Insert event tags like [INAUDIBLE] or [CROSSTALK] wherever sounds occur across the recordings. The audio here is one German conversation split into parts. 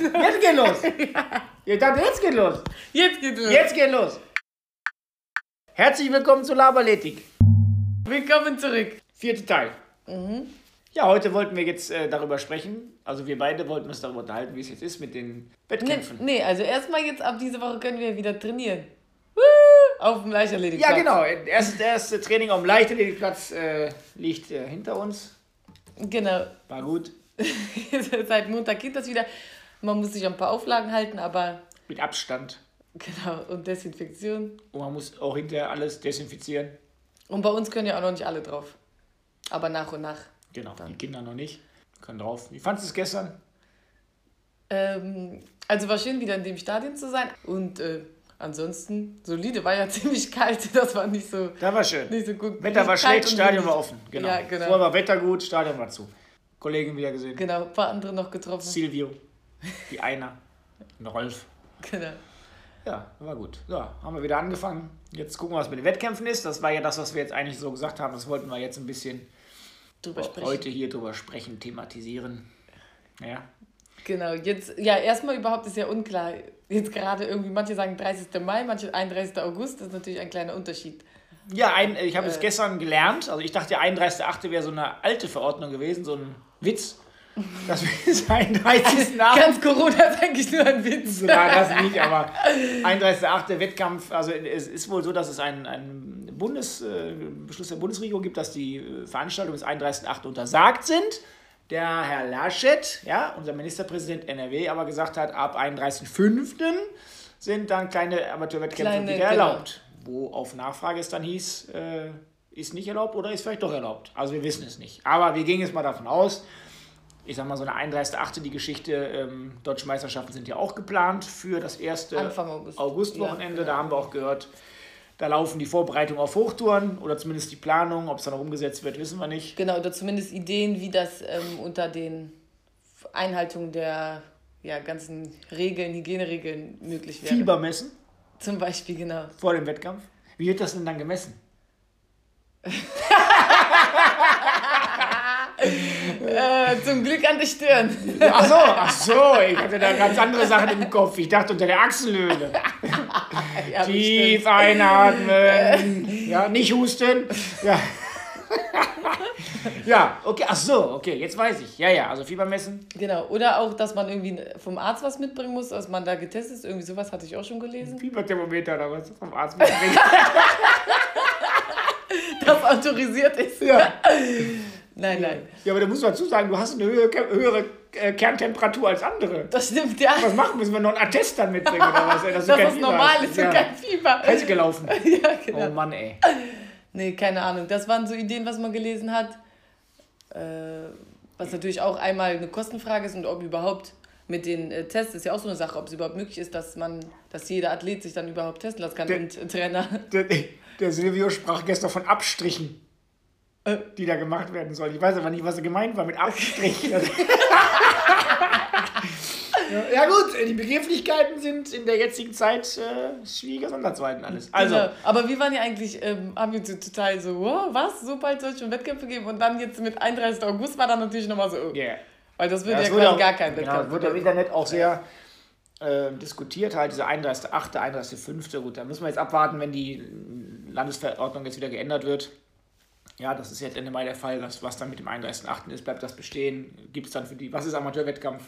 Jetzt geht los. Ich dachte, jetzt geht los. Jetzt geht's los. Jetzt geht los. Herzlich willkommen zu Laberletik. Willkommen zurück. Vierter Teil. Ja, heute wollten wir jetzt äh, darüber sprechen. Also wir beide wollten uns darüber unterhalten, wie es jetzt ist mit den Nee, Wettkämpfen. nee, also erstmal jetzt ab diese Woche können wir wieder trainieren. Woo! Auf dem Leichtathletikplatz. Ja, genau. Erst, das erste Training am Leichtathletikplatz äh, liegt äh, hinter uns. Genau. War gut. [LAUGHS] Seit Montag geht das wieder. Man muss sich an ein paar Auflagen halten, aber Mit Abstand. genau. Und Desinfektion. Und man muss auch hinterher alles desinfizieren. Und bei uns können ja auch noch nicht alle drauf. Aber nach und nach. Genau. Die Kinder noch nicht. Können drauf. Wie fandest du es gestern? Ähm, also war schön, wieder in dem Stadion zu sein. Und äh, ansonsten, solide, war ja [LAUGHS] ziemlich kalt. Das war nicht so, Da war schön. nicht so gut. Wetter war schlecht, Stadion war offen. Genau. Ja, genau. Vorher war Wetter gut, Stadion war zu. Kollegen wieder gesehen. Genau, ein paar andere noch getroffen. Silvio, die Einer, und Rolf. Genau. Ja, war gut. So, haben wir wieder angefangen. Jetzt gucken wir, was mit den Wettkämpfen ist. Das war ja das, was wir jetzt eigentlich so gesagt haben. Das wollten wir jetzt ein bisschen Drüber sprechen. heute hier drüber sprechen, thematisieren. Ja. Genau, jetzt, ja, erstmal überhaupt ist ja unklar. Jetzt gerade irgendwie, manche sagen 30. Mai, manche 31. August, das ist natürlich ein kleiner Unterschied. Ja, ein, ich habe es Äh. gestern gelernt. Also ich dachte, der 31.8. wäre so eine alte Verordnung gewesen, so ein Witz. Das ist 31.8. [LAUGHS] Ganz Corona ist eigentlich nur ein Witz. Sogar das nicht, aber 31.8. Wettkampf, also es ist wohl so, dass es einen, einen Bundes, äh, Beschluss der Bundesregierung gibt, dass die Veranstaltungen bis 31.8. untersagt sind. Der Herr Laschet, ja, unser Ministerpräsident NRW, aber gesagt hat, ab 31.5. sind dann kleine Amateurwettkämpfe wieder genau. erlaubt. Wo auf Nachfrage es dann hieß, äh, ist nicht erlaubt oder ist vielleicht doch erlaubt. Also wir wissen es nicht. Aber wir gehen jetzt mal davon aus, ich sag mal, so eine 31.8. die Geschichte, ähm, Deutsche Meisterschaften sind ja auch geplant für das erste Anfang August. Augustwochenende. Ja, Da haben wir auch gehört, da laufen die Vorbereitungen auf Hochtouren oder zumindest die Planung. Ob es dann noch umgesetzt wird, wissen wir nicht. Genau, oder zumindest Ideen, wie das ähm, unter den Einhaltungen der ja, ganzen Regeln, Hygieneregeln möglich wäre. Fieber messen Zum Beispiel, genau. vor dem Wettkampf. Wie wird das denn dann gemessen? [LAUGHS] Äh, zum Glück an der Stirn. Ach so, ach so, ich hatte da ganz andere Sachen im Kopf. Ich dachte unter der Achselhöhle. [LAUGHS] Ja, Tief einatmen. Ja, nicht husten. Ja. [LAUGHS] Ja, okay, ach so, okay, jetzt weiß ich. Ja, ja, also Fieber messen. Genau, oder auch, dass man irgendwie vom Arzt was mitbringen muss, dass man da getestet ist. Irgendwie sowas hatte ich auch schon gelesen. Fieberthermometer oder was vom Arzt mitbringen. [LAUGHS] Das autorisiert ist. Ja. Nein, nein. ja, aber da muss man dazu sagen, du hast eine höhere, höhere äh, Kerntemperatur als andere. Das stimmt, ja. Was machen? Müssen wir noch einen Attest dann mitbringen oder was? ey, kein das Fieber normal hast? ist ja. kein Fieber. Heiß gelaufen. [LAUGHS] Ja, genau. Oh Mann, ey. Nee, keine Ahnung. Das waren so Ideen, was man gelesen hat. Äh, was natürlich auch einmal eine Kostenfrage ist und ob überhaupt mit den äh, Tests ist ja auch so eine Sache, ob es überhaupt möglich ist, dass man, dass jeder Athlet sich dann überhaupt testen lassen kann Der- und äh, Trainer. Der, der Silvio sprach gestern von Abstrichen. Die da gemacht werden sollen. Ich weiß aber nicht, was er gemeint war mit Abstrich. ja, [LAUGHS] ja gut, die Begrifflichkeiten sind in der jetzigen Zeit äh, schwieriger Sonderzeiten alles. Also, Genau. Aber wir waren ja eigentlich, ähm, haben wir total so, wow, was, so bald soll es schon Wettkämpfe geben? Und dann jetzt mit 31. August war dann natürlich nochmal so, oh. yeah. weil das Ja, würde ja, wurde quasi auch- gar kein genau, Wettkampf. es wurde im Internet auch sehr äh, diskutiert, halt diese 31.8., 31.5. Gut, da müssen wir jetzt abwarten, wenn die Landesverordnung jetzt wieder geändert wird. Ja, das ist jetzt Ende Mai der Fall. Was, was dann mit dem 31.8. ist, bleibt das bestehen? Gibt es dann für die, was ist Amateurwettkampf?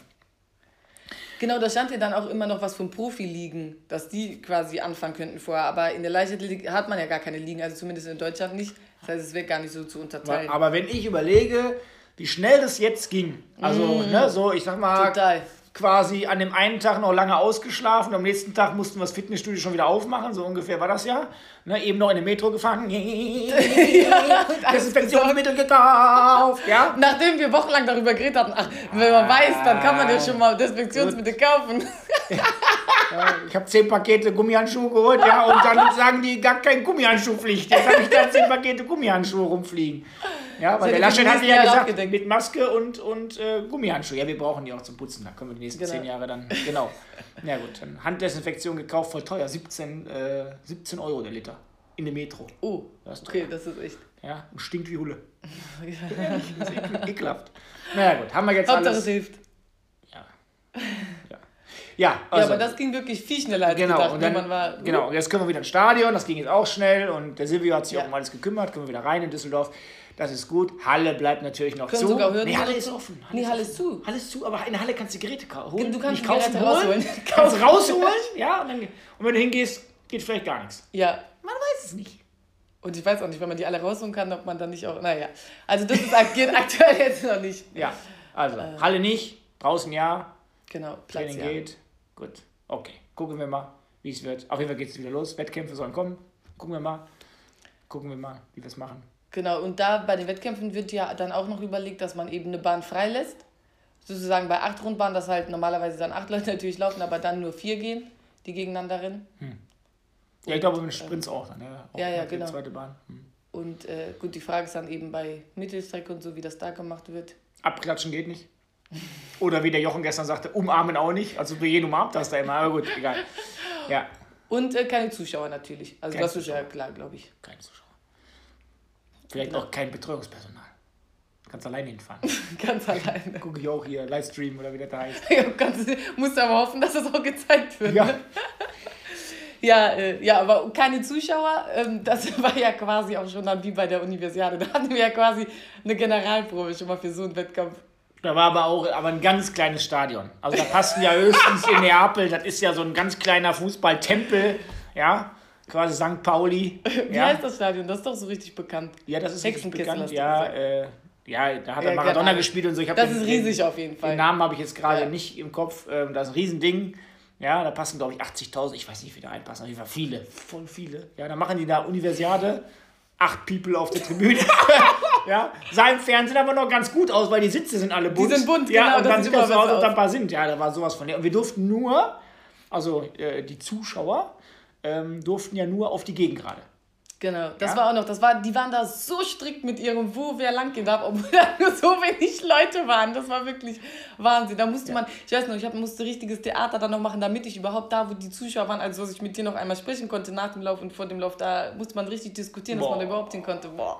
Genau, da stand ja dann auch immer noch was von Profiligen, dass die quasi anfangen könnten vorher. Aber in der Leichtathletik hat man ja gar keine Ligen, also zumindest in Deutschland nicht. Das heißt, es wird gar nicht so zu unterteilen. Aber wenn ich überlege, wie schnell das jetzt ging, also, ne, so, ich sag mal, Total. Quasi an dem einen Tag noch lange ausgeschlafen, am nächsten Tag mussten wir das Fitnessstudio schon wieder aufmachen, so ungefähr war das ja. Ne, eben noch in der Metro gefahren, [LAUGHS] Desinfektionsmittel gekauft, ja. Nachdem wir wochenlang darüber geredet hatten, ach, wenn man weiß, dann kann man ja schon mal Desinfektionsmittel kaufen. [LAUGHS] [LAUGHS] Ja, Ich habe zehn Pakete Gummihandschuhe geholt, ja, und dann sagen die gar kein Gummihandschuhpflicht. Jetzt habe ich da zehn Pakete Gummihandschuhe rumfliegen. Ja, weil der Laschet hatte nächsten ja gesagt, abgedeckt. mit Maske und, und äh, Gummihandschuhe. Ja, wir brauchen die auch zum Putzen, da können wir die nächsten Genau. zehn Jahre dann, genau. Ja gut, dann Handdesinfektion gekauft, voll teuer, 17, äh, 17 Euro der Liter. In der Metro. Oh, Das ist okay, das ist echt. Ja, und stinkt wie Hulle. [LAUGHS] [LAUGHS] Das ist ekel- ekelhaft. Naja gut, haben wir jetzt Hauptsache es alles. hilft. Ja. Ja. Ja, ja, aber das ging wirklich viel schneller als genau, gedacht. und dann, Man war, genau, und jetzt können wir wieder ins Stadion, das ging jetzt auch schnell und der Silvio hat sich Ja. auch um alles gekümmert, können wir wieder rein in Düsseldorf. Das ist gut. Halle bleibt natürlich noch Können zu. sogar Hürden nee, Halle ist offen. Nee, Halle ist zu. Halle ist zu, aber in der Halle kannst du Geräte holen. Du kannst Geräte holen. rausholen. [LAUGHS] Kannst rausholen, ja, und, dann, und wenn du hingehst, geht vielleicht gar nichts. Ja. Man weiß es nicht. Und ich weiß auch nicht, wenn man die alle rausholen kann, ob man dann nicht auch. Naja. Also das ist, geht [LAUGHS] aktuell jetzt noch nicht. Ja, also Halle nicht, draußen ja, Genau, Platz Training ja. geht. Gut, okay. Gucken wir mal, wie es wird. Auf jeden Fall geht es wieder los. Wettkämpfe sollen kommen. Gucken wir mal. Gucken wir mal, wie wir es machen. Genau, und da bei den Wettkämpfen wird ja dann auch noch überlegt, dass man eben eine Bahn freilässt. Sozusagen bei acht Rundbahnen, dass halt normalerweise dann acht [LAUGHS] Leute natürlich laufen, aber dann nur vier gehen, die gegeneinander rennen. Ja, ich glaube, mit Sprints auch dann. Ja, auch Ja, ja, genau. Zweite Bahn. Hm. Und äh, gut, die Frage ist dann eben bei Mittelstrecke und so, wie das da gemacht wird. Abklatschen geht nicht. Oder wie der Jochen gestern sagte, umarmen auch nicht. Also für jeden umarmt das da immer. Aber gut, egal. Ja, Und äh, keine Zuschauer natürlich. Also Keine das ist ja Zuschauer. klar, glaube ich. keine Zuschauer. Vielleicht Genau. auch kein Betreuungspersonal. Kannst alleine hinfahren. [LAUGHS] Ganz alleine. [LAUGHS] Gucke ich auch hier, Livestream oder wie das da heißt. [LAUGHS] Ja, kannst, musst aber hoffen, dass das auch gezeigt wird. Ja, Ne? Ja, äh, ja, aber keine Zuschauer. Ähm, das war ja quasi auch schon dann wie bei der Universiade. Da hatten wir ja quasi eine Generalprobe schon mal für so einen Wettkampf. Da war aber auch aber ein ganz kleines Stadion. Also da passten ja höchstens in Neapel, das ist ja so ein ganz kleiner Fußballtempel, ja, quasi St. Pauli. Wie Ja, heißt das Stadion? Das ist doch so richtig bekannt. ja das ist richtig bekannt. Ja, äh, ja, da hat Ja, er Maradona genau. gespielt und so. Ich Das den- ist riesig auf jeden Fall. Den Namen habe ich jetzt gerade Ja. nicht im Kopf. Ähm, das ist ein Riesending. Ja, da passen, glaube ich, 80.000. Ich weiß nicht, wie da reinpassen. Auf jeden Fall viele. Voll viele. Ja, da machen die da Universiade. Acht People auf der Tribüne. [LAUGHS] ja, sah im Fernsehen aber noch ganz gut aus, weil die Sitze sind alle bunt. sind bunt, ja, genau, Und dann sieht das so aus, als da ein paar sind. Ja, da war sowas von. Und wir durften nur, also äh, die Zuschauer, ähm, durften ja nur auf die Gegengrade. Genau, das Ja? war auch noch, das war, die waren da so strikt mit ihrem, wo wer lang gehen darf, obwohl [LAUGHS] da nur so wenig Leute waren. Das war wirklich Wahnsinn. Da musste man, ich weiß noch, ich hab, musste richtiges Theater dann noch machen, damit ich überhaupt da, wo die Zuschauer waren, also dass ich mit dir noch einmal sprechen konnte nach dem Lauf und vor dem Lauf, da musste man richtig diskutieren, dass man da Boah. überhaupt hin konnte. Boah,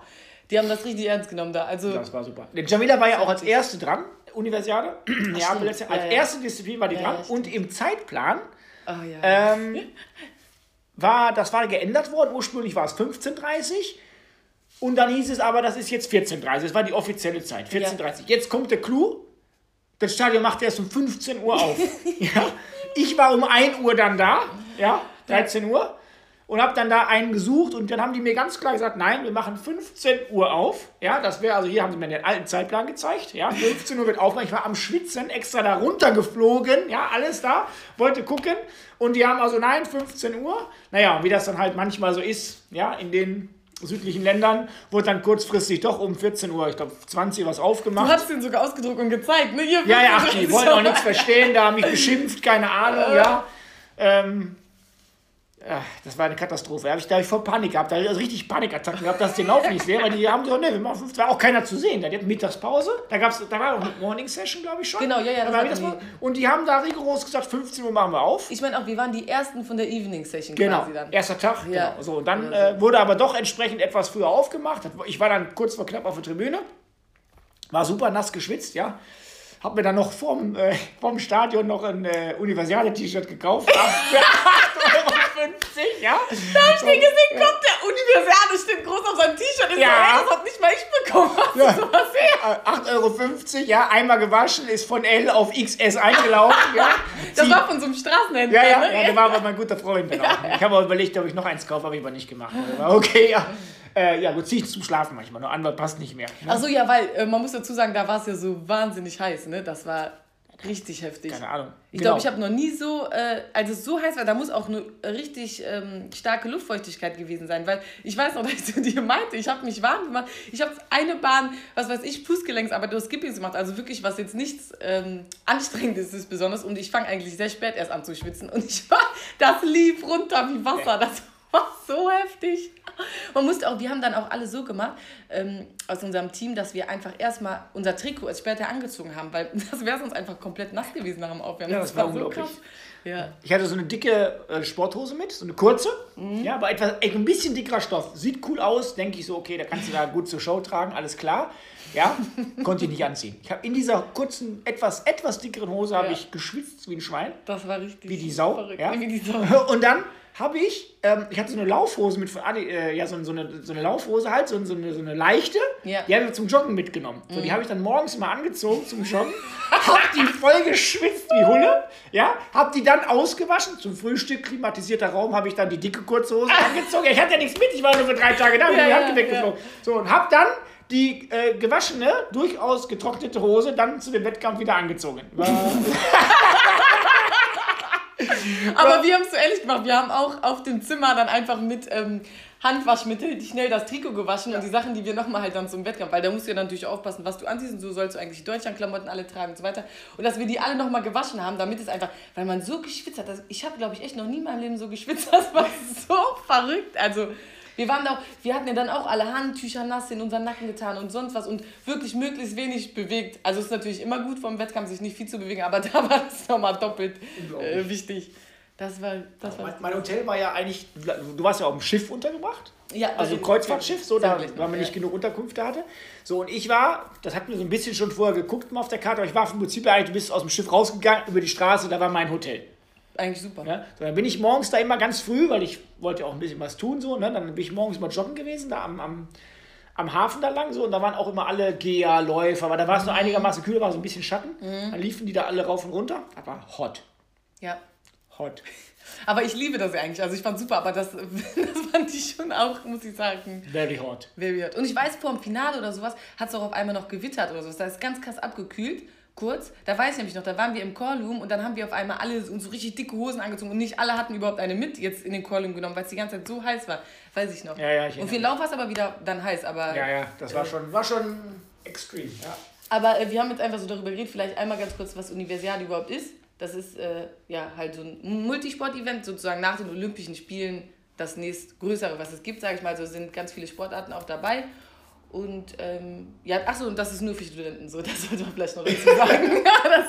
die haben das richtig ernst genommen da. Also, Das war super. Der Jamila war ja auch als erste dran, Universiade. Jahr. Als Ja, ja. erste Disziplin war die Ja, dran. ja, und im Zeitplan oh ja. ähm, [LAUGHS] war, das war geändert worden. Ursprünglich war es 15.30 und dann hieß es aber, das ist jetzt 14.30 Das war die offizielle Zeit, 14.30 Jetzt kommt der Clou. Das Stadion macht erst um 15 Uhr auf. [LAUGHS] ja. Ich war um 1 Uhr dann da, ja, 13 Uhr, und habe dann da einen gesucht und dann haben die mir ganz klar gesagt, nein, wir machen 15 Uhr auf. Ja, das wäre, also hier haben sie mir den alten Zeitplan gezeigt, ja, 15 Uhr wird aufmachen. Ich war am Schwitzen, extra da runtergeflogen, ja, alles da, wollte gucken und die haben also, nein, 15 Uhr. Naja, wie das dann halt manchmal so ist, ja, in den südlichen Ländern, wurde dann kurzfristig doch um 14 Uhr, ich glaube 20 Uhr was Du aufgemacht. hast den sogar ausgedruckt und gezeigt, ne? Hier, Ja, ja, ach, die wollen auch [LAUGHS] nichts verstehen, da haben mich beschimpft, keine Ahnung, ja. Ähm, ja, das war eine Katastrophe. Da habe ich, da hab ich voll Panik gehabt, da habe ich also richtig Panikattacken gehabt, dass ich den Lauf nicht sehe, weil die haben gesagt, ne, wir machen fünf, da war auch keiner zu sehen. Da hatten Mittagspause, da, gab's, da war auch eine Morning Session, glaube ich schon. Genau, ja, ja, Da das war. Und die haben da rigoros gesagt, 15 Uhr machen wir auf. Ich meine auch, wir waren die ersten von der Evening Session Genau, quasi dann. erster Tag. Ja. Genau. So, und dann äh, wurde aber doch entsprechend etwas früher aufgemacht. Ich war dann kurz vor knapp auf der Tribüne. War super nass geschwitzt, ja. Hab mir dann noch vom, äh, vom Stadion noch ein äh, Universiade-T-Shirt gekauft. [LAUGHS] Für 8,50 Euro, ja. Da hab ich den gesehen, kommt der Universiade, steht groß auf seinem T-Shirt. Ist Ja. ja. Das hat nicht mal ich bekommen. Hast Ja. du sowas her? Äh, 8,50 Euro, ja. Einmal gewaschen, ist von L auf XS eingelaufen, ja. [LAUGHS] Das Sie- war von so einem Straßenhändler. Ja, ja, ne? ja, der war aber mein guter Freund. Genau. Ich habe auch überlegt, ob ich noch eins kaufe, habe ich aber nicht gemacht. Aber Okay, ja. Äh, ja, gut, ziehe ich zum Schlafen manchmal. Nur Anwalt passt nicht mehr. Ne? Ach so, ja, weil äh, man muss dazu sagen, da war es ja so wahnsinnig heiß, ne? Das war richtig heftig. Keine Ahnung. Ich Genau. glaube, ich habe noch nie so, äh, als es so heiß war, da muss auch eine richtig ähm, starke Luftfeuchtigkeit gewesen sein, weil ich weiß noch, [LAUGHS] dass ich zu dir meinte, ich habe mich warm gemacht. Ich habe eine Bahn, was weiß ich, Fußgelenksarbeit oder Skippings gemacht, also wirklich, was jetzt nichts ähm, Anstrengendes ist besonders und ich fange eigentlich sehr spät erst an zu schwitzen und ich war, das lief runter wie Wasser, das [LAUGHS] war so heftig. Man musste auch, wir haben dann auch alle so gemacht, ähm, aus unserem Team, dass wir einfach erstmal unser Trikot erst später angezogen haben, weil [LAUGHS] das wäre sonst einfach komplett nass gewesen nach dem Aufwärmen. Ja, das war unglaublich. Ja. Ich hatte so eine dicke äh, Sporthose mit, so eine kurze, Mhm. ja, aber etwas, ein bisschen dickerer Stoff. Sieht cool aus, denke ich so, okay, da kannst du da gut zur Show tragen, alles klar. ja, [LAUGHS] konnte ich nicht anziehen. Ich habe in dieser kurzen, etwas, etwas dickeren Hose habe ich geschwitzt wie ein Schwein. Das war richtig Wie die Sau. verrückt. Ja? Wie die Sau. Und dann habe ich, ähm, ich hatte so eine Laufhose mit, Adi- äh, ja, so, so, eine, so eine Laufhose halt, so, so, eine, so eine leichte, Ja. die habe ich zum Joggen mitgenommen. So, die habe ich dann morgens immer angezogen zum Joggen, hab die voll geschwitzt wie Hulle, ja, hab die dann ausgewaschen, zum Frühstück, klimatisierter Raum, habe ich dann die dicke kurze Hose [LAUGHS] angezogen. Ja, ich hatte ja nichts mit, ich war nur für drei Tage da, bin Ja, die ja, Hand weggeflogen. So, und hab dann die äh, gewaschene, durchaus getrocknete Hose dann zu dem Wettkampf wieder angezogen. [LAUGHS] [LAUGHS] [LAUGHS] Aber wir haben es so ehrlich gemacht. Wir haben auch auf dem Zimmer dann einfach mit ähm, Handwaschmittel schnell das Trikot gewaschen und die Sachen, die wir nochmal halt dann zum Wettkampf, weil da musst du ja natürlich aufpassen, was du anziehst und so sollst du eigentlich die Deutschlandklamotten alle tragen und so weiter. Und dass wir die alle nochmal gewaschen haben, damit es einfach, weil man so geschwitzt hat. Ich habe, glaube ich, echt noch nie in meinem Leben so geschwitzt. [LAUGHS] Das war so verrückt. Also. Wir waren auch, wir hatten ja dann auch alle Handtücher nass in unseren Nacken getan und sonst was und wirklich möglichst wenig bewegt. Also es ist natürlich immer gut vom Wettkampf, sich nicht viel zu bewegen, aber [LAUGHS] da war das nochmal doppelt äh, wichtig. Das war, das war mein, mein Hotel war ja eigentlich, du warst ja auf dem Schiff untergebracht. Ja, Also das- Kreuzfahrtschiff, so, da, weil man nicht genug Unterkünfte hatte. So, und ich war, das hatten wir so ein bisschen schon vorher geguckt mal auf der Karte, aber ich war vom Prinzip eigentlich, du bist aus dem Schiff rausgegangen, über die Straße, da war mein Hotel. Eigentlich super. Ne? So, dann bin ich morgens da immer ganz früh, weil ich wollte ja auch ein bisschen was tun, so, ne? dann bin ich morgens mal joggen gewesen, da am, am, am Hafen da lang, so, und da waren auch immer alle Geher-Läufer, aber da war es Mhm. einigermaßen kühl, war so ein bisschen Schatten. Dann liefen die da alle rauf und runter, aber hot, Ja. hot. Aber ich liebe das ja eigentlich. Also ich fand super, aber das, [LAUGHS] das fand ich schon auch, muss ich sagen, Very hot. very hot. Und ich weiß, vor dem Finale oder sowas hat es auch auf einmal noch gewittert oder sowas. Da ist ganz krass abgekühlt. Kurz, da weiß ich nämlich noch, da waren wir im Callroom und dann haben wir auf einmal alle uns so richtig dicke Hosen angezogen und nicht alle hatten überhaupt eine mit jetzt in den Callroom genommen, weil es die ganze Zeit so heiß war. Weiß ich noch. Ja, ja, ich und für den Lauf war es aber wieder dann heiß, aber Ja, ja, das war schon, war schon extrem, ja. Aber äh, wir haben jetzt einfach so darüber geredet, vielleicht einmal ganz kurz, was Universiade überhaupt ist. Das ist äh, ja halt so ein Multisport-Event, sozusagen nach den Olympischen Spielen das nächstgrößere, was es gibt, sage ich mal. Also sind ganz viele Sportarten auch dabei. Und ähm, ja, achso, und das ist nur für Studenten so, [LAUGHS] das sollte man vielleicht noch dazu sagen. [LAUGHS] das,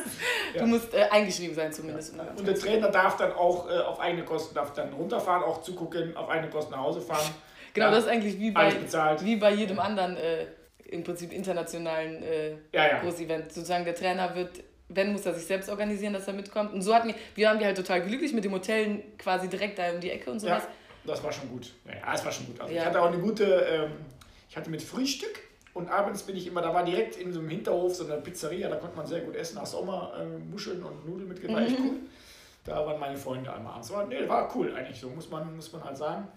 Ja. Du musst äh, eingeschrieben sein zumindest. um daran Und der Trainer darf dann auch äh, auf eigene Kosten darf dann runterfahren, auch zugucken, auf eigene Kosten nach Hause fahren. [LAUGHS] Genau, Ja, das ist eigentlich wie bei, wie bei jedem anderen äh, im Prinzip internationalen äh, Ja, ja. Großevent. Sozusagen der Trainer wird, wenn muss er sich selbst organisieren, dass er mitkommt. Und so hatten wir, wir waren wir halt total glücklich mit dem Hotel quasi direkt da um die Ecke und sowas. Ja, das war schon gut. Ja, ja, das war schon gut. Also Ja. ich hatte auch eine gute, ähm, ich hatte mit Frühstück und abends bin ich immer, da war direkt in so einem Hinterhof so eine Pizzeria, da konnte man sehr gut essen. Hast auch mal äh, Muscheln und Nudeln mitgebracht, echt cool. Da waren meine Freunde einmal abends. War, nee, war cool eigentlich, so muss man, muss man halt sagen.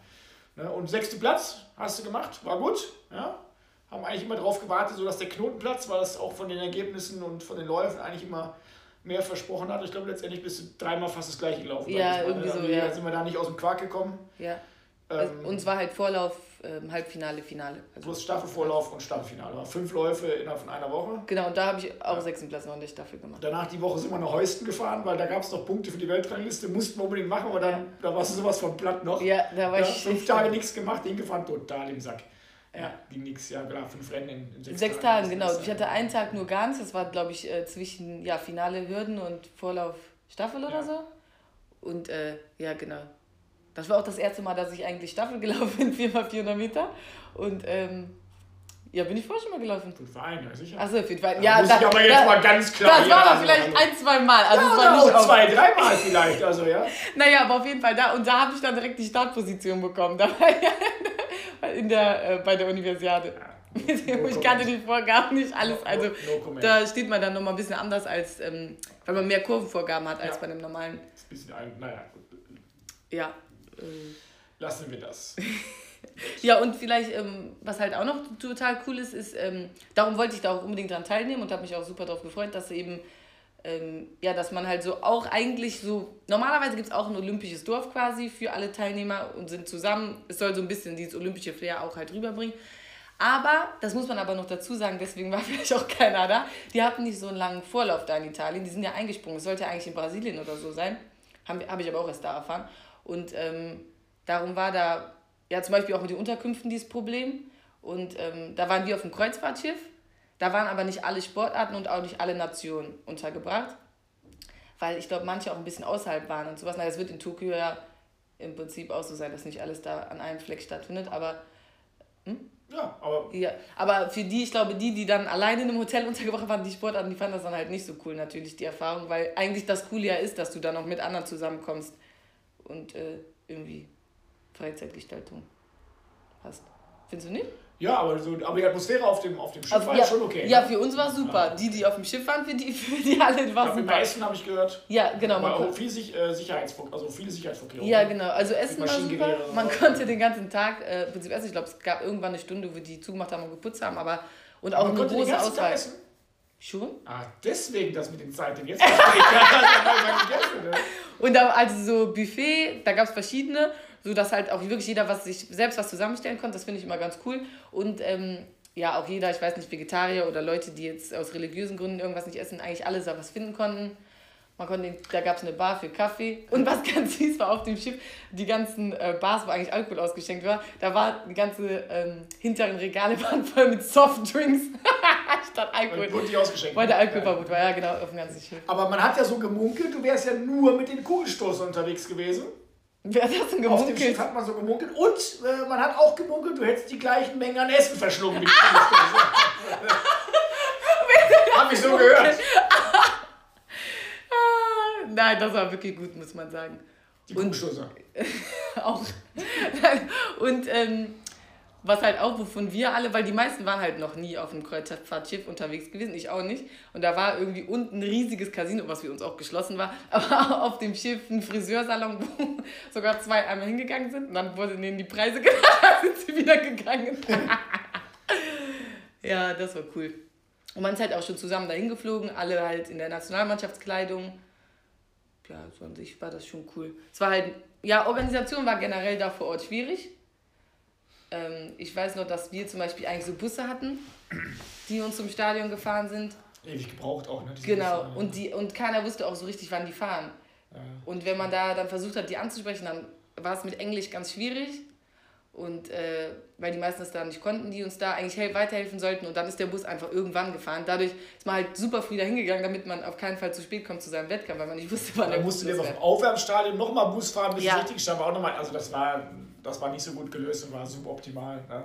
Ne? Und sechste Platz hast du gemacht, war gut. Ja? Haben eigentlich immer darauf gewartet, so dass der Knotenplatz, weil das auch von den Ergebnissen und von den Läufen eigentlich immer mehr versprochen hat. Ich glaube, letztendlich bist du dreimal fast das gleiche gelaufen. Ja, mal. irgendwie so, ja. sind wir da nicht aus dem Quark gekommen. Ja. Ähm, und zwar halt Vorlauf, ähm, Halbfinale, Finale. Also, plus Staffelvorlauf und Staffelfinale. War Fünf Läufe innerhalb von einer Woche. genau, und da habe ich auch sechsten Platz noch in der Staffel gemacht. Danach die Woche sind wir nach Heusten gefahren, weil da gab es noch Punkte für die Weltrangliste. Mussten wir unbedingt machen, aber dann da warst du sowas von platt noch. Ja, da war Ja, ich. fünf [LAUGHS] Tage nichts gemacht, hingefahren, total im Sack. Ja, ging nix, ja klar, fünf Rennen in, in sechs, Sechs Tagen. Tagen, genau. Ich hatte einen Tag nur ganz, das war, glaube ich, äh, zwischen ja, Finale Hürden und Vorlauf Staffel oder Ja. so. Und äh, ja, genau. Das war auch das erste Mal, dass ich eigentlich Staffel [LAUGHS] gelaufen bin, 4x400 Meter. Und ähm, ja, bin ich vorher schon mal gelaufen. Für den Verein, ja sicher. Achso, für beiden. Da Ja, muss da- ich aber jetzt da- mal ganz klar. Das war aber also, vielleicht hallo. ein, zwei Mal. Also ja, es war oder nicht auch zwei, dreimal vielleicht, also ja. [LAUGHS] Naja, aber auf jeden Fall da. Und da habe ich dann direkt die Startposition bekommen. Da war ja [LAUGHS] in der, äh, bei der Universiade. no ich kannte die Vorgaben nicht alles. No- Also no comment. da steht man dann nochmal ein bisschen anders, als ähm, weil man mehr Kurvenvorgaben hat als Ja. bei einem normalen. Ist ein bisschen, ein- naja, gut. Ja. Äh, lassen wir das. [LAUGHS] Ja, und vielleicht, ähm, was halt auch noch total cool ist, ist, ähm, darum wollte ich da auch unbedingt dran teilnehmen und habe mich auch super darauf gefreut, dass eben, ähm, ja, dass man halt so auch eigentlich so, normalerweise gibt es auch ein olympisches Dorf quasi für alle Teilnehmer und sind zusammen, es soll so ein bisschen dieses olympische Flair auch halt rüberbringen. Aber, das muss man aber noch dazu sagen, deswegen war [LAUGHS] vielleicht auch keiner da, die hatten nicht so einen langen Vorlauf da in Italien, die sind ja eingesprungen, es sollte eigentlich in Brasilien oder so sein, habe hab ich aber auch erst da erfahren. Und ähm, darum war da, ja zum Beispiel auch mit den Unterkünften dieses Problem. Und ähm, da waren wir auf dem Kreuzfahrtschiff, da waren aber nicht alle Sportarten und auch nicht alle Nationen untergebracht, weil ich glaube, manche auch ein bisschen außerhalb waren und sowas. Na, das wird in Tokio ja im Prinzip auch so sein, dass nicht alles da an einem Fleck stattfindet, aber Ja, aber. Ja, aber für die, ich glaube, die, die dann alleine in einem Hotel [LAUGHS] untergebracht waren, die Sportarten, die fanden das dann halt nicht so cool, natürlich, die Erfahrung, weil eigentlich das Coole ja ist, dass du dann auch mit anderen zusammenkommst und äh, irgendwie Freizeitgestaltung hast. Findest du nicht? Ja, aber, so, aber die Atmosphäre auf dem, auf dem Schiff Also, war ja, schon okay. Ja, ne? für uns war es super. Ja. Die, die auf dem Schiff waren, für die, [LAUGHS] für die alle war Ja, es mit super. Essen habe ich gehört. Ja, genau. Man auch viel Sich, äh, Sicherheitsvor also viele Sicherheitsvorkehrungen. ja, genau. Also Essen war super. Man konnte den ganzen Tag, äh, Prinzip essen. Ich glaube, es gab irgendwann eine Stunde, wo die zugemacht haben und geputzt haben, aber und auch Man eine große Auswahl. Schon? Ah, deswegen das mit den Zeiten. Jetzt [LAUGHS] ne? Und da, also so Buffet, da gab es verschiedene, so dass halt auch wirklich jeder was sich selbst was zusammenstellen konnte. Das finde ich immer ganz cool. Und ähm, ja, auch jeder, ich weiß nicht, Vegetarier oder Leute, die jetzt aus religiösen Gründen irgendwas nicht essen, eigentlich alle da was finden konnten. Man konnte, da gab es eine Bar für Kaffee. Und was [LAUGHS] ganz süß war auf dem Schiff, die ganzen äh, Bars, wo eigentlich Alkohol ausgeschenkt war, da war die ganze ähm, hinteren Regale waren voll mit Softdrinks [LAUGHS] statt Alkohol. Und wurde die ausgeschenkt. Weil der ne? Alkoholverbot war, ja genau, auf dem ganzen Schiff. Aber man hat ja so gemunkelt, du wärst ja nur mit den Kugelstoßern unterwegs gewesen. Wer hat das denn Auf dem gemunkelt? Schiff hat man so gemunkelt. Und äh, man hat auch gemunkelt, du hättest die gleichen Mengen an Essen verschlungen wie die Kugelstoßer. [LAUGHS] Hab ich so gehört. Ah, Nein, das war wirklich gut, muss man sagen. Die Kugelstoßer. [LAUGHS] Auch. Und ähm, was halt auch, wovon wir alle, weil die meisten waren halt noch nie auf einem Kreuzfahrtschiff unterwegs gewesen, ich auch nicht. Und da war irgendwie unten ein riesiges Casino, was für uns auch geschlossen war, [LAUGHS] aber auf dem Schiff ein Friseursalon, wo [LAUGHS] sogar zwei einmal hingegangen sind und dann wurden denen die Preise [LAUGHS] genannt, sind sie wieder gegangen. ja, das war cool. Und man ist halt auch schon zusammen dahin geflogen, alle halt in der Nationalmannschaftskleidung. Ja, so an sich war das schon cool. Es war halt, ja, Organisation war generell da vor Ort schwierig. Ähm, ich weiß noch, dass wir zum Beispiel eigentlich so Busse hatten, die uns zum Stadion gefahren sind. Ewig gebraucht auch, ne? Genau. Busse, Und, die, und keiner wusste auch so richtig, wann die fahren. Und wenn man da dann versucht hat, die anzusprechen, dann war es mit Englisch ganz schwierig. Und äh, weil die meisten es da nicht konnten, die uns da eigentlich hel- weiterhelfen sollten. Und dann ist der Bus einfach irgendwann gefahren. Dadurch ist man halt super früh dahin gegangen, damit man auf keinen Fall zu spät kommt zu seinem Wettkampf, weil man nicht wusste, wann der musste Bus der losfährt. vom Aufwärmstadion nochmal Bus fahren, bis Ja. es richtig stand. War auch noch mal, also das war, das war nicht so gut gelöst und war super optimal. Ne?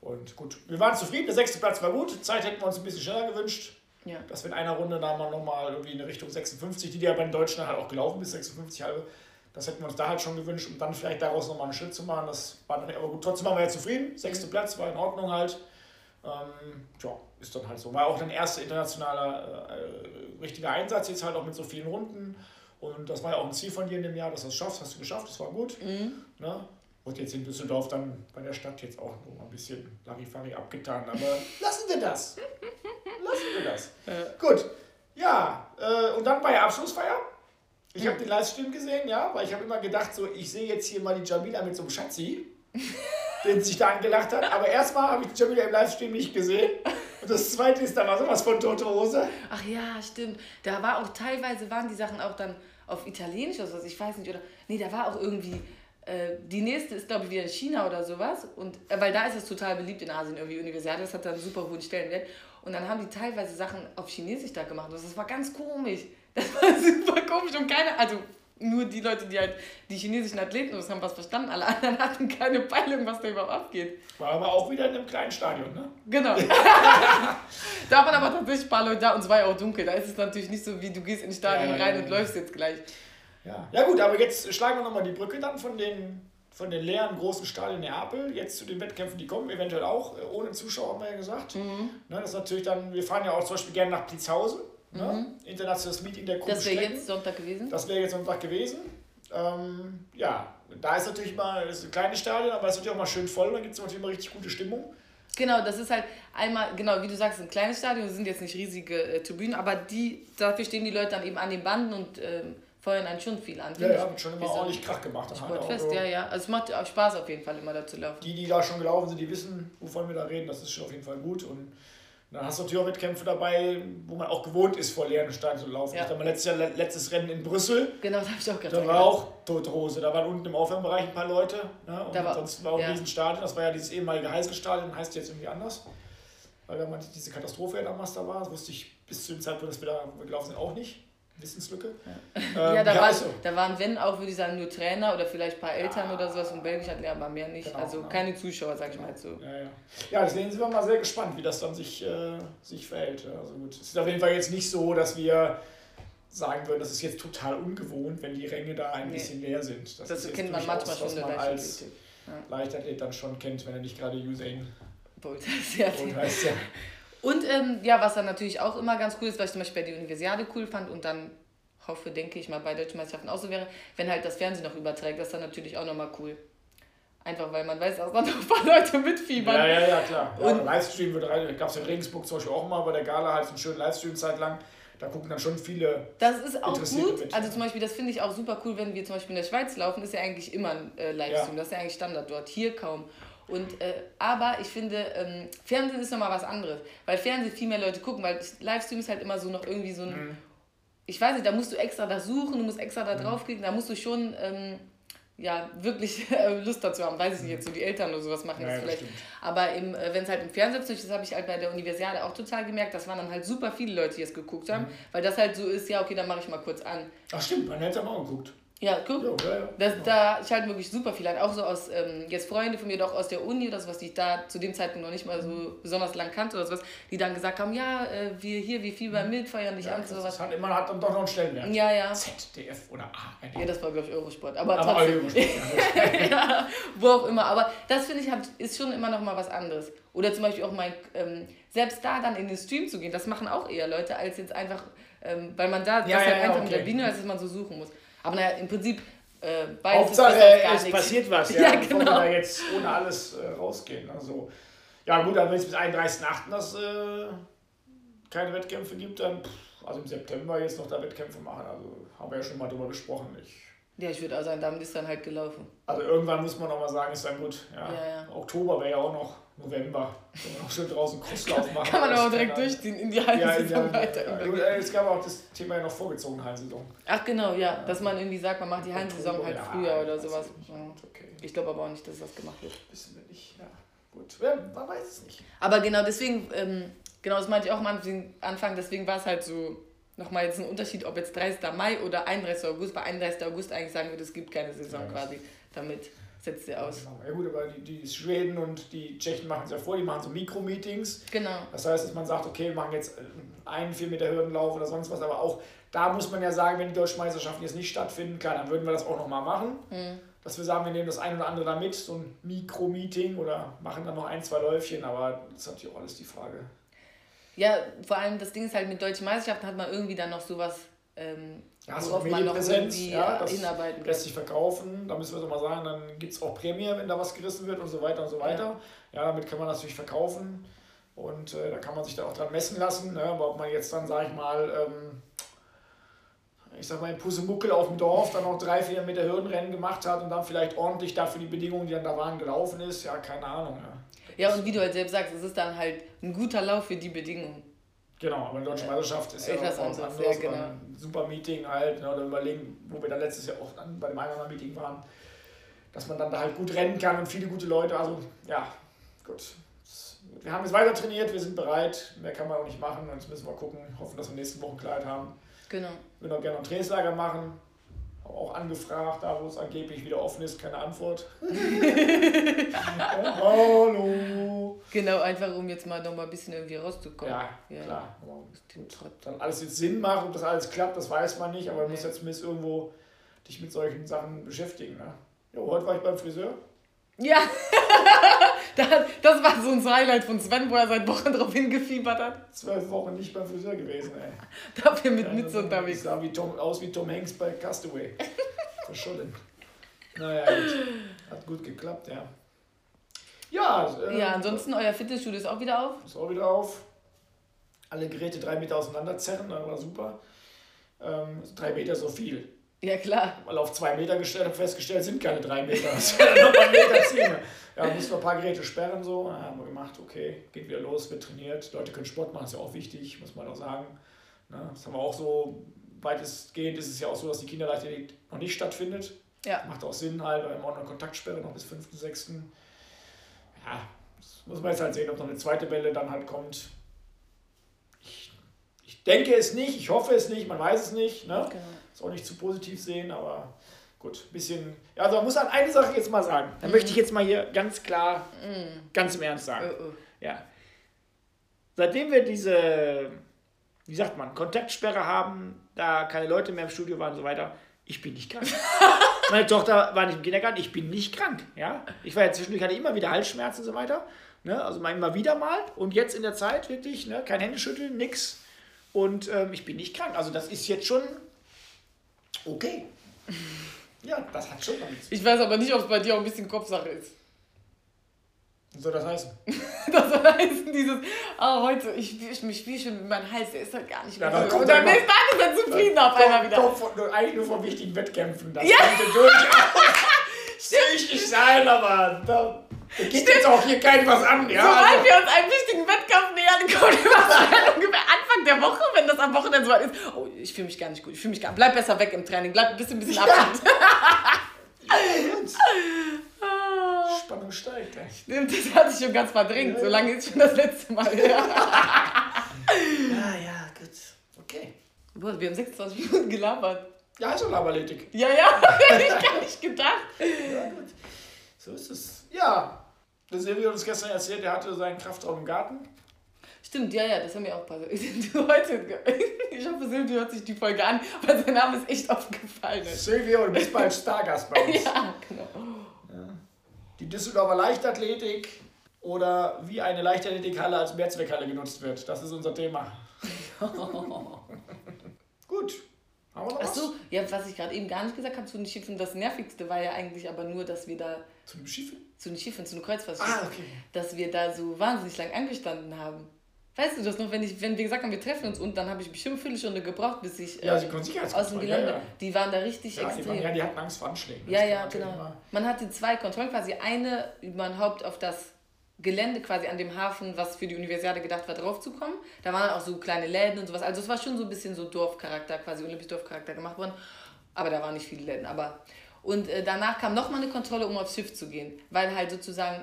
Und gut, wir waren zufrieden, der sechste Platz war gut. Zeit hätten wir uns ein bisschen schneller gewünscht. Ja. Dass wir in einer Runde da mal nochmal irgendwie in Richtung 56, die ja bei den Deutschen halt auch gelaufen bis 56 halbe, das hätten wir uns da halt schon gewünscht, um dann vielleicht daraus nochmal einen Schritt zu machen. Das war dann, aber gut, trotzdem waren wir ja zufrieden. Sechster Platz war in Ordnung halt. Ähm, ja, ist dann halt so. War auch ein erster internationaler äh, richtiger Einsatz, jetzt halt auch mit so vielen Runden. Und das war ja auch ein Ziel von dir in dem Jahr, dass du es schaffst. Hast du geschafft, das war gut. Ne? Wird jetzt in Düsseldorf dann bei der Stadt jetzt auch noch mal ein bisschen Larifari abgetan. Aber [LAUGHS] lassen wir das. Lassen wir das. Gut. Ja, äh, und dann bei der Abschlussfeier. Ich habe den Livestream gesehen, ja, weil ich habe immer gedacht, so, ich sehe jetzt hier mal die Jamila mit so einem Schatzi, [LAUGHS] den sich da angelacht hat. Aber erstmal habe ich die Jamila im Livestream nicht gesehen. Und das zweite ist, da war sowas von Tote Hose. Ach ja, stimmt. Da war auch teilweise waren die Sachen auch dann auf Italienisch oder so, ich weiß nicht, oder. Nee, da war auch irgendwie. Äh, die nächste ist, glaube ich, wieder in China oder sowas. Und, äh, weil da ist es total beliebt in Asien, irgendwie Universiade, das hat dann einen super hohen Stellenwert. Und dann haben die teilweise Sachen auf Chinesisch da gemacht. Und das war ganz komisch. Das war [LAUGHS] super komisch und keine, also nur die Leute, die halt die chinesischen Athleten das haben was verstanden, alle anderen hatten keine Peilung, was da überhaupt abgeht. War aber auch wieder in einem kleinen Stadion, ne? Genau. [LAUGHS] da waren aber tatsächlich ein paar Leute da und es war ja auch dunkel. Da ist es natürlich nicht so, wie du gehst ins Stadion Ja, rein ja, und ja. läufst jetzt gleich. Ja. ja gut, aber jetzt schlagen wir nochmal die Brücke dann von den, von den leeren großen Stadien Neapel jetzt zu den Wettkämpfen, die kommen, eventuell auch äh, ohne Zuschauer, haben wir ja gesagt. Mhm. Ne, das ist natürlich dann, wir fahren ja auch zum Beispiel gerne nach Plitzhausen, ne? internationales Meeting der Mhm. Das wäre jetzt Sonntag gewesen. Das wäre jetzt Sonntag gewesen. Ähm, ja, da ist natürlich mal das ist ein kleines Stadion, aber es wird ja auch mal schön voll, da gibt es natürlich immer richtig gute Stimmung. Genau, das ist halt einmal, genau, wie du sagst, ein kleines Stadion, das sind jetzt nicht riesige äh, Tribünen, aber die, dafür stehen die Leute dann eben an den Banden und ähm, feuern einen schon viel an. Ja, ja, wird schon immer ein ordentlich Krach gemacht. So- ja, ja. Also es macht auch Spaß auf jeden Fall immer da zu laufen. die, die da schon gelaufen sind, die wissen, wovon wir da reden. Das ist schon auf jeden Fall gut. Und dann hast du natürlich auch Wettkämpfe dabei, wo man auch gewohnt ist, vor leeren Stadien zu laufen. Ja. Ich habe letztes Jahr letztes Rennen in Brüssel. Genau, [LAUGHS] das habe ich auch gerade Da war auch tote Hose. Da waren unten im Aufwärmbereich ein paar Leute. Ne? Und Da war- ansonsten war auch ein ja. Riesenstadion. Das war ja dieses ehemalige Heißelstadion, heißt jetzt irgendwie anders. Weil da man diese Katastrophe ja damals da war. Das wusste ich bis zu dem Zeitpunkt, dass wir da gelaufen sind, auch nicht. Wissenslücke. Ja, Ähm, ja, da, ja, waren, ist so. da waren, wenn auch, würde ich sagen, nur Trainer oder vielleicht ein paar Eltern oder sowas von Belgien hat, aber mehr nicht. Genau, also genau. keine Zuschauer, sag ich mal so. Ja, ja. ja, deswegen sind wir mal sehr gespannt, wie das dann sich, äh, sich verhält. Ja, Also gut, es ist auf jeden Fall jetzt nicht so, dass wir sagen würden, das ist jetzt total ungewohnt, wenn die Ränge da ein Nee. bisschen leer sind. Das, jetzt kennt man manchmal schon was man als. Leichtathlet dann schon kennt, wenn er nicht gerade Usain Bolt heißt ja. Und ähm, ja, was dann natürlich auch immer ganz cool ist, was ich zum Beispiel bei der Universiade cool fand und dann hoffe, denke ich mal, bei deutschen Meisterschaften auch so wäre, wenn halt das Fernsehen noch überträgt, das ist dann natürlich auch nochmal cool. Einfach weil man weiß, dass dann noch ein paar Leute mitfiebern. Ja, ja, ja, klar. Ja, Und- Livestream wird rein. Gab es in Regensburg zum Beispiel auch mal bei der Gala halt so einen schönen Livestream Zeit lang. Da gucken dann schon viele. Das ist auch gut. mit. Also zum Beispiel, das finde ich auch super cool, wenn wir zum Beispiel in der Schweiz laufen, ist ja eigentlich immer ein äh, Livestream. Ja. Das ist ja eigentlich Standard dort. Hier kaum. Und, äh, aber ich finde, ähm, Fernsehen ist nochmal was anderes. Weil Fernsehen viel mehr Leute gucken, weil Livestream ist halt immer so noch irgendwie so ein. Mhm. Ich weiß nicht, da musst du extra das suchen, du musst extra da draufklicken, da musst du schon. Ähm, ja, wirklich [LAUGHS] äh, Lust dazu haben, weiß ich nicht, jetzt so die Eltern oder sowas machen Ja, das vielleicht. stimmt. Aber äh, wenn es halt im Fernsehen ist, das habe ich halt bei der Universiade auch total gemerkt, das waren dann halt super viele Leute, die es geguckt Mhm. haben, weil das halt so ist, ja, okay, dann mache ich mal kurz an. Ach, stimmt, meine Eltern haben auch geguckt. Ja, guck. Ja, ja, ja. Das, da ich halt wirklich super viel an. Auch so aus, ähm, jetzt Freunde von mir doch aus der Uni oder sowas, die ich da zu dem Zeitpunkt noch nicht mal so besonders lang kannte oder sowas, die dann gesagt haben, ja, äh, wir hier, wir fiebern mit, feiern dich ja an, das sowas. ist halt immer, hat dann doch noch einen Stellenwert. Ja, ja. ZDF oder ARD. Ja, das war, glaube ich, Eurosport. Aber, Aber trotzdem. Eurosport, [LAUGHS] ja. wo auch immer. Aber das finde ich hat, ist schon immer noch mal was anderes. Oder zum Beispiel auch mein, ähm, selbst da dann in den Stream zu gehen, das machen auch eher Leute, als jetzt einfach, ähm, weil man da, das Ja, halt ja, ja, einfach mit der okay. Bühne, als dass man so suchen muss. Aber naja, im Prinzip, äh, beides Hauptsache, es nichts. passiert was, ja, [LAUGHS] Ja, genau. wir da jetzt ohne alles äh, rausgehen. Also, ja gut, aber wenn es bis 31.8. das äh, keine Wettkämpfe gibt, dann, pff, also im September jetzt noch da Wettkämpfe machen, also haben wir ja schon mal drüber gesprochen. Ich, Ja, ich würde auch sagen, damit ist dann halt gelaufen. also irgendwann muss man noch mal sagen, ist dann gut. Ja, Ja, ja. Oktober wäre ja auch noch November. Können wir noch schön draußen Crosslauf machen. Kann man aber direkt keine- durchziehen in die halbe Ja, der, weiter. ja, ja, es gab auch das Thema ja noch vorgezogen, Hallensaison. Ach genau, ja, dass man irgendwie sagt, man macht die Hallensaison halt ja, früher oder sowas. Ja. Okay, Ich glaube aber auch nicht, dass das gemacht wird. wissen wir nicht. Ja, gut. Ja, man weiß es nicht. Aber genau deswegen, ähm, genau das meinte ich auch am Anfang- deswegen war es halt so nochmal jetzt ein Unterschied, ob jetzt 30. Mai oder 31. August, bei 31. August eigentlich sagen würde, es gibt keine Saison Ja, quasi. Damit setzt ihr aus. Genau. Ja gut, aber die, die Schweden und die Tschechen machen es ja vor, die machen so Mikro-Meetings. Genau. Das heißt, dass man sagt, okay, wir machen jetzt äh, einen 4 Meter Hürdenlauf oder sonst was, aber auch da muss man ja sagen, wenn die deutschen Meisterschaften jetzt nicht stattfinden, klar, dann würden wir das auch nochmal machen. Hm. Dass wir sagen, wir nehmen das ein oder andere da mit, so ein Mikro-Meeting oder machen dann noch ein, zwei Läufchen, aber das ist natürlich auch alles die Frage. Ja, vor allem das Ding ist halt mit deutschen Meisterschaften hat man irgendwie dann noch sowas, ähm, Ja, so worauf man noch irgendwie ja, äh, das hinarbeiten kann. lässt sich verkaufen, da müssen wir so mal sagen, dann gibt es auch Prämie, wenn da was gerissen wird und so weiter und so weiter. Ja, damit kann man natürlich verkaufen und äh, da kann man sich dann auch dran messen lassen, ne? aber ob man jetzt dann, sag ich mal, ähm, ich sag mal, in Pusemuckel auf dem Dorf dann noch drei, vier Meter Hürdenrennen gemacht hat und dann vielleicht ordentlich dafür die Bedingungen, die dann da waren, gelaufen ist, ja, keine Ahnung. Ja. Ja, und wie du halt selbst sagst, es ist dann halt ein guter Lauf für die Bedingungen. Genau, aber eine deutsche Meisterschaft ist ja noch was anderes, ja, genau. Ein super Meeting halt, ne, oder überlegen, wo wir da letztes Jahr auch dann bei dem einen oder anderen Meeting waren, dass man dann da halt gut rennen kann und viele gute Leute. Also ja, gut. Wir haben jetzt weiter trainiert, wir sind bereit, mehr kann man auch nicht machen. Jetzt müssen wir gucken, hoffen, dass wir nächste Woche Klarheit haben. Genau. Wir würden auch gerne ein Trainingslager machen. Habe auch angefragt, da wo es angeblich wieder offen ist, keine Antwort. ja, [LAUGHS] [LAUGHS] hallo. Genau, einfach um jetzt mal noch mal ein bisschen irgendwie rauszukommen. Ja, Ja. klar. Dann alles jetzt Sinn macht, ob das alles klappt, das weiß man nicht, aber du musst jetzt zumindest irgendwo dich mit solchen Sachen beschäftigen. Ne? Ja, heute war ich beim Friseur. Ja, [LAUGHS] das, das war so ein Highlight von Sven, wo er seit Wochen drauf hingefiebert hat. Zwölf Wochen nicht beim Friseur gewesen, ey. [LAUGHS] Dafür mit Ja, Mütze unterwegs. sah wie Tom, aus wie Tom Hanks bei Castaway. [LAUGHS] Verschollen. Naja, gut. Hat gut geklappt, ja. Ja, äh, Ja, ansonsten, euer Fitnessstudio ist auch wieder auf. Ist auch wieder auf. Alle Geräte drei Meter auseinanderzerren, das war super. Ähm, drei Meter so viel. Ja, klar. Mal auf zwei Meter gestellt, habe festgestellt, sind keine drei Meter. [LAUGHS] Das noch Meter ziehen. Ja, mussten wir ein paar Geräte sperren, so. Ja, haben wir gemacht, okay, geht wieder los, wird trainiert. Leute können Sport machen, ist ja auch wichtig, muss man auch sagen. Ne, das haben wir auch so, weitestgehend ist es ja auch so, dass die Kinderleichtathletik noch nicht stattfindet. Ja. Macht auch Sinn halt, weil wir haben auch eine Kontaktsperre noch bis 5.6. Ja, das muss man jetzt halt sehen, ob noch eine zweite Welle dann halt kommt. Ich, ich denke es nicht, ich hoffe es nicht, man weiß es nicht. Ne? Genau. Ist auch nicht zu positiv sehen, aber gut, ein bisschen. Ja, also man muss an eine Sache jetzt mal sagen. Da möchte ich jetzt mal hier ganz klar, ganz im Ernst sagen. Oh, oh. Ja. Seitdem wir diese, wie sagt man, Kontaktsperre haben, da keine Leute mehr im Studio waren und so weiter, ich bin nicht krank. [LAUGHS] Meine Tochter war nicht im Kindergarten, ich bin nicht krank. Ja? Ich war ja zwischendurch, hatte immer wieder Halsschmerzen und so weiter. Ne? Also immer wieder mal. Und jetzt in der Zeit wirklich, ne? kein Händeschütteln, nix. Und ähm, ich bin nicht krank. Also das ist jetzt schon okay. Ja, das hat schon tun. Ich weiß aber nicht, ob es bei dir auch ein bisschen Kopfsache ist. Was soll das heißen? [LAUGHS] Das heißt, dieses, ah, heute, ich, ich mich spiele schon mit meinem Hals, der ist halt gar nicht mehr Ja, dann so. kommt Und am nächsten Tag ist er zufrieden auf einmal wieder. Doch, von, eigentlich nur von wichtigen Wettkämpfen. Das Ja. könnte durchaus [LAUGHS] nicht sein, aber da, geht jetzt auch hier keinem was an. Ja? Sobald Also, wir uns einen wichtigen Wettkampf nähern, [LAUGHS] kommt immer ungefähr Anfang der Woche, wenn das am Wochenende so ist. Oh, ich fühle mich gar nicht gut. Ich fühle mich gar Bleib besser weg im Training. Bleib ein bisschen, ein bisschen Abstand. Spannung steigt. Ey. Stimmt, das hatte ich schon ganz verdrängt. So lange ist schon das letzte Mal. her. [LAUGHS] Ja, ja, gut. Okay. Boah, wir haben 26 Minuten gelabert. Ja, also Laberletik. Ja, ja, [LAUGHS] hätte ich gar nicht gedacht. Ja, gut. So ist es. Ja. Der Silvio hat uns gestern erzählt, er hatte seinen Kraftraum im Garten. Stimmt, ja, ja, das haben wir auch passiert. Heute, [LAUGHS] ich hoffe, Silvio hört sich die Folge an, weil sein Name ist echt aufgefallen. ist. Silvio, du bist bald Stargast bei uns. Ja, genau. Die Düsseldorfer Leichtathletik oder wie eine Leichtathletikhalle als Mehrzweckhalle genutzt wird. Das ist unser Thema. [LAUGHS] Gut. Haben wir noch Ach was? so, ja, was ich gerade eben gar nicht gesagt habe zu den Schiffen, das Nervigste war ja eigentlich aber nur, dass wir da Zu dem Schiffen? zu den Schiffen, zu den Kreuzfahrtschiffen, Ah, okay. dass wir da so wahnsinnig lang angestanden haben. Weißt du das noch, wenn, ich, wenn wir gesagt haben, wir treffen uns und dann habe ich bestimmt eine Viertelstunde gebraucht, bis ich Ja, äh, sie konnten aus dem. Gelände, Ja, ja. die waren da richtig Ja, die, extrem. waren, ja, die hatten Angst vor Anschlägen. Ja, ja, genau. immer- Man hatte zwei Kontrollen, quasi eine überhaupt auf das Gelände, quasi an dem Hafen, was für die Universiade gedacht war, draufzukommen. Da waren auch so kleine Läden und sowas. Also es war schon so ein bisschen so Dorfcharakter, quasi olympisch Dorfcharakter gemacht worden. Aber da waren nicht viele Läden. Aber und äh, danach kam nochmal eine Kontrolle, um aufs Schiff zu gehen. Weil halt sozusagen,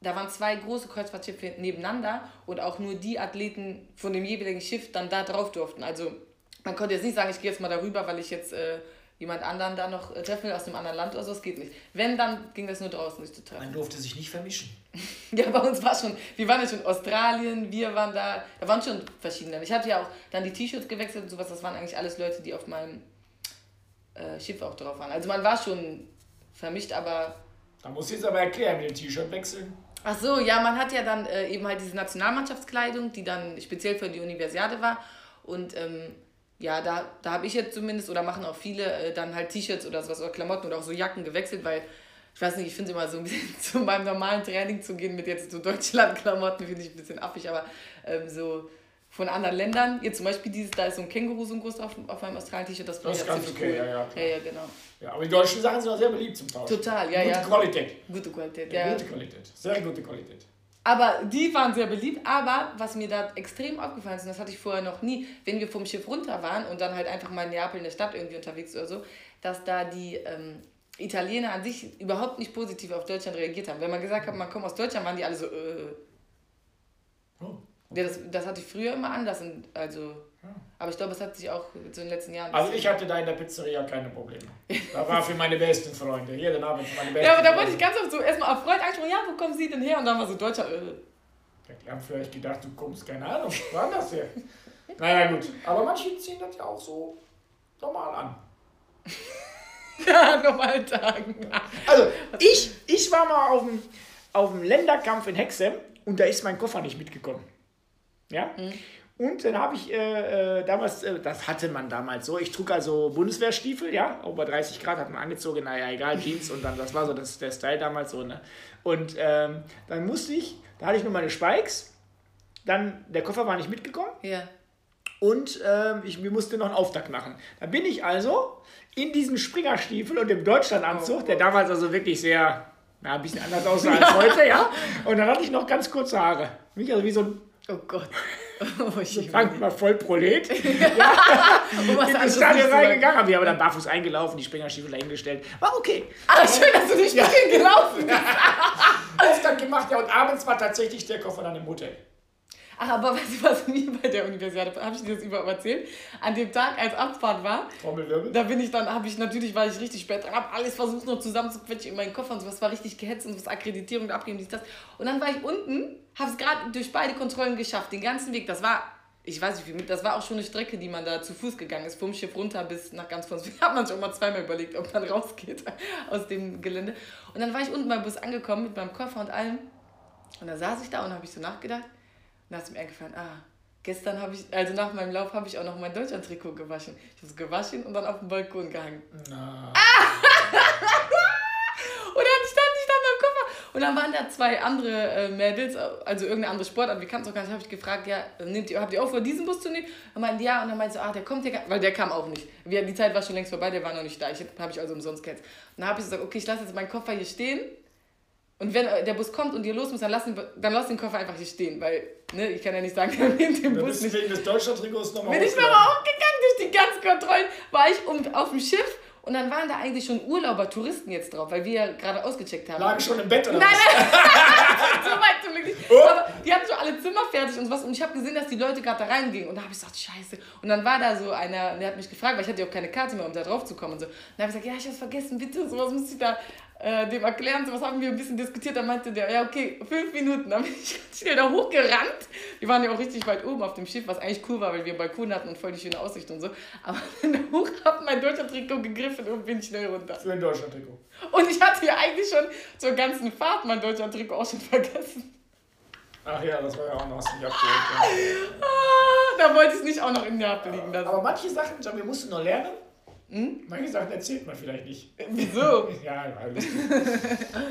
da waren zwei große Kreuzfahrtschiffe nebeneinander und auch nur die Athleten von dem jeweiligen Schiff dann da drauf durften. Also man konnte jetzt nicht sagen, ich gehe jetzt mal darüber, weil ich jetzt äh, jemand anderen da noch äh, treffen will aus einem anderen Land oder so. Das geht nicht. Wenn, dann ging das nur draußen, sich zu treffen. Man durfte sich nicht vermischen. [LAUGHS] Ja, bei uns war schon, wir waren ja schon in Australien, wir waren da, da waren schon verschiedene. Ich hatte ja auch dann die T-Shirts gewechselt und sowas, das waren eigentlich alles Leute, die auf meinem äh, Schiff auch drauf waren. Also man war schon vermischt, aber Da muss ich jetzt aber erklären, mit dem T-Shirt wechseln. Ach so, ja, man hat ja dann äh, eben halt diese Nationalmannschaftskleidung, die dann speziell für die Universiade war. Und ähm, ja, da, da habe ich jetzt zumindest, oder machen auch viele, äh, dann halt T-Shirts oder sowas oder Klamotten oder auch so Jacken gewechselt, weil ich weiß nicht, ich finde immer so ein bisschen [LAUGHS] zu meinem normalen Training zu gehen mit jetzt so Deutschland-Klamotten, finde ich ein bisschen affig, aber ähm, so von anderen Ländern, jetzt zum Beispiel dieses, da ist so ein Känguru so groß drauf auf meinem Australien-T-Shirt, das finde Das ich ist ganz okay, cool. ja, ja. Ja, ja, genau. Ja, aber die deutschen Sachen sind auch sehr beliebt zum Tauschen. Total, ja, gute ja. Qualität. Gute Qualität, ja. Gute Qualität. Sehr gute Qualität. Aber die waren sehr beliebt. Aber was mir da extrem aufgefallen ist, und das hatte ich vorher noch nie, wenn wir vom Schiff runter waren und dann halt einfach mal in Neapel in der Stadt irgendwie unterwegs oder so, dass da die ähm, Italiener an sich überhaupt nicht positiv auf Deutschland reagiert haben. Wenn man gesagt hat, man kommt aus Deutschland, waren die alle so, äh. Oh. Ja, das, das hatte ich früher immer anders. Und also, aber ich glaube, es hat sich auch so in den letzten Jahren. Also ich hatte da in der Pizzeria keine Probleme. Da war für meine besten Freunde. Jeden Abend für meine besten ja, aber da wurde ich ganz oft so erstmal erfreut angesprochen, ja, wo kommen Sie denn her? Und dann war so Deutschland, äh. Ja, Die haben vielleicht gedacht, du kommst, keine Ahnung, war das her? naja, gut. Aber manche ziehen das ja auch so normal an. [LAUGHS] Ja, normalen Tagen. Also, ich, ich war mal auf dem, auf dem Länderkampf in Hexem und da ist mein Koffer nicht mitgekommen. Ja? Und dann habe ich äh, äh, damals, äh, das hatte man damals so, ich trug also Bundeswehrstiefel, ja, auch bei 30 Grad hat man angezogen, naja, egal, Jeans und dann, das war so das, der Style damals so, ne. Und ähm, dann musste ich, da hatte ich nur meine Spikes, dann, der Koffer war nicht mitgekommen Ja. und ähm, ich musste noch einen Auftakt machen. Da bin ich also in diesem Springerstiefel und dem Deutschlandanzug, der damals also wirklich sehr, na, ein bisschen anders aussah als [LAUGHS] heute, ja. Und dann hatte ich noch ganz kurze Haare. Mich also wie so ein, Oh Gott. [LAUGHS] Oh, ich wir mal, in das [LAUGHS] [LAUGHS] nicht Stadion zu sagen. reingegangen, haben wir aber dann barfuß eingelaufen, die Springerstiefel dahingestellt. War okay. Ah, schön, dass du nicht ja. gelaufen bist. Auftakt gemacht, ja, und abends war tatsächlich der Koffer dann im Hotel. Aber [LAUGHS] weißt du, was mir bei der Universiade, habe ich dir das überhaupt erzählt? An dem Tag, als Abfahrt war, da bin ich dann, habe ich natürlich, war ich richtig spät dran, habe alles versucht noch zusammenzuquetschen in meinen Koffer und sowas, war richtig gehetzt und was Akkreditierung abgeben, dies, das. Und dann war ich unten, habe es gerade durch beide Kontrollen geschafft, den ganzen Weg, das war ich weiß nicht wie, das war auch schon eine Strecke, die man da zu Fuß gegangen ist, vom Schiff runter bis nach ganz vorne. [LAUGHS] Da hat man schon mal zweimal überlegt, ob man rausgeht [LAUGHS] aus dem Gelände. Und dann war ich unten beim Bus angekommen mit meinem Koffer und allem. Und da saß ich da und habe ich so nachgedacht. Und da ist mir eingefallen, ah, gestern habe ich, also nach meinem Lauf habe ich auch noch mein Deutschland-Trikot gewaschen. Ich habe es gewaschen und dann auf dem Balkon gehangen. Na. [LAUGHS] Und dann stand ich da dem Koffer. Und dann waren da zwei andere äh, Mädels, also irgendeine andere Sportart, wir kannten es auch gar nicht, habe ich gefragt, ja, nehmt ihr, habt ihr auch vor, diesen Bus zu nehmen? Und meinten, ja, und dann meinte so, ah, der kommt ja gar weil der kam auch nicht. Wir, die Zeit war schon längst vorbei, der war noch nicht da. Ich habe ich also umsonst gehetzt. Und dann habe ich gesagt, okay, ich lasse jetzt meinen Koffer hier stehen. Und wenn der Bus kommt und ihr los muss, dann lass, den, dann lass den Koffer einfach hier stehen, weil ne, ich kann ja nicht sagen, [LAUGHS] nehmt den Bus nicht. wegen des Deutschland-Trikots nochmal Bin ich nochmal aufgegangen durch die ganzen Kontrollen, war ich um, auf dem Schiff und dann waren da eigentlich schon Urlauber, Touristen jetzt drauf, weil wir ja gerade ausgecheckt haben. Lagen schon im Bett oder nein, was? Nein, nein, [LAUGHS] [LAUGHS] so weit zum Glück nicht. Oh. Aber die hatten schon alle Zimmer fertig und sowas. Und ich habe gesehen, dass die Leute gerade da reingingen. Und da habe ich gesagt, scheiße. Und dann war da so einer, der hat mich gefragt, weil ich hatte ja auch keine Karte mehr, um da drauf zu kommen. Und so. Und dann habe ich gesagt, ja, ich habe es vergessen, bitte, sowas muss ich da äh, dem erklären, so was haben wir ein bisschen diskutiert, dann meinte der, ja okay, fünf Minuten, [LAUGHS] dann bin ich ganz schnell da hochgerannt. Wir waren ja auch richtig weit oben auf dem Schiff, was eigentlich cool war, weil wir einen Balkon hatten und voll die schöne Aussicht und so. Aber [LAUGHS] dann hoch, hab mein Deutschland-Trikot gegriffen und bin schnell runter. Für ein Deutschland-Trikot. Und ich hatte ja eigentlich schon zur ganzen Fahrt mein Deutschland-Trikot auch schon [LAUGHS] vergessen. Ach ja, das war ja auch noch aus dem abgeholt. Ja. Ah, da wollte ich es nicht auch noch in Neapel liegen lassen. Aber manche Sachen, wir mussten noch lernen. Hm? Manche Sachen erzählt man vielleicht nicht. Wieso? [LAUGHS] ja, war lustig.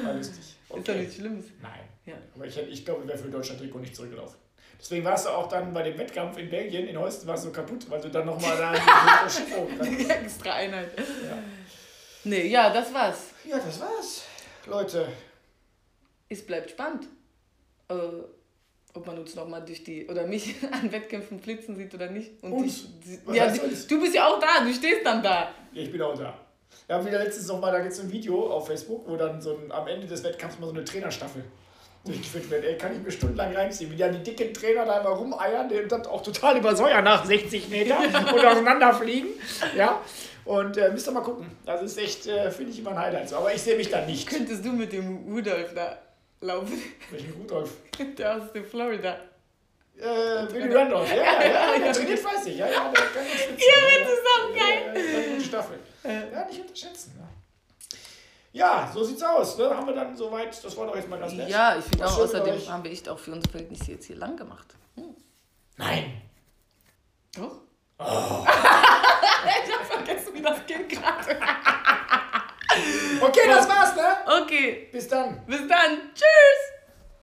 War lustig. Okay. Ist doch nichts Schlimmes. Nein. Ja. Aber ich, ich glaube, ich wäre für Deutschland Trikot nicht zurückgelaufen. Deswegen warst du auch dann bei dem Wettkampf in Belgien, in Holsten, warst du kaputt, weil du dann nochmal da [LAUGHS] die Extra Einheit. Ja. Nee, ja, das war's. Ja, das war's. Leute. Es bleibt spannend. Äh, ob man uns nochmal durch die, oder mich [LAUGHS] an Wettkämpfen flitzen sieht oder nicht. Und uns? Die, ja, du, du bist ja auch da, du stehst dann da. Ja, ich bin auch da. Wir haben wieder letztens nochmal, da gibt es ein Video auf Facebook, wo dann so ein, am Ende des Wettkampfs mal so eine Trainerstaffel durchgeführt wird. Ey, kann ich mir stundenlang reinziehen, wie die, die dicken Trainer da immer rumeiern, die dann auch total übersäuern nach 60 Metern [LAUGHS] und auseinanderfliegen. Ja. Und äh, müsst ihr mal gucken. Das ist echt, äh, finde ich immer ein Highlight. Aber ich sehe mich da nicht. Könntest du mit dem Rudolf da laufen. Welchen Rudolf? [LAUGHS] Der aus Florida. Äh, Billy Randolph, ja, ja, ja, [LAUGHS] der trainiert fleißig, ja, ja, der kann nicht schwitzen. Ja, das ist auch geil. Ja, ja, gute Staffel. Ja, nicht unterschätzen, ne? Ja, so sieht's aus. Ne? Haben wir dann soweit, das war doch jetzt mal das Letzte. Ja, ich finde auch, außerdem haben wir echt auch für unsere Verhältnisse jetzt hier lang gemacht. Hm. Nein. Doch? Oh. [LAUGHS] ich hab vergessen, wie das ging gerade. Okay, das war's, ne? Okay. Bis dann. Bis dann. Tschüss.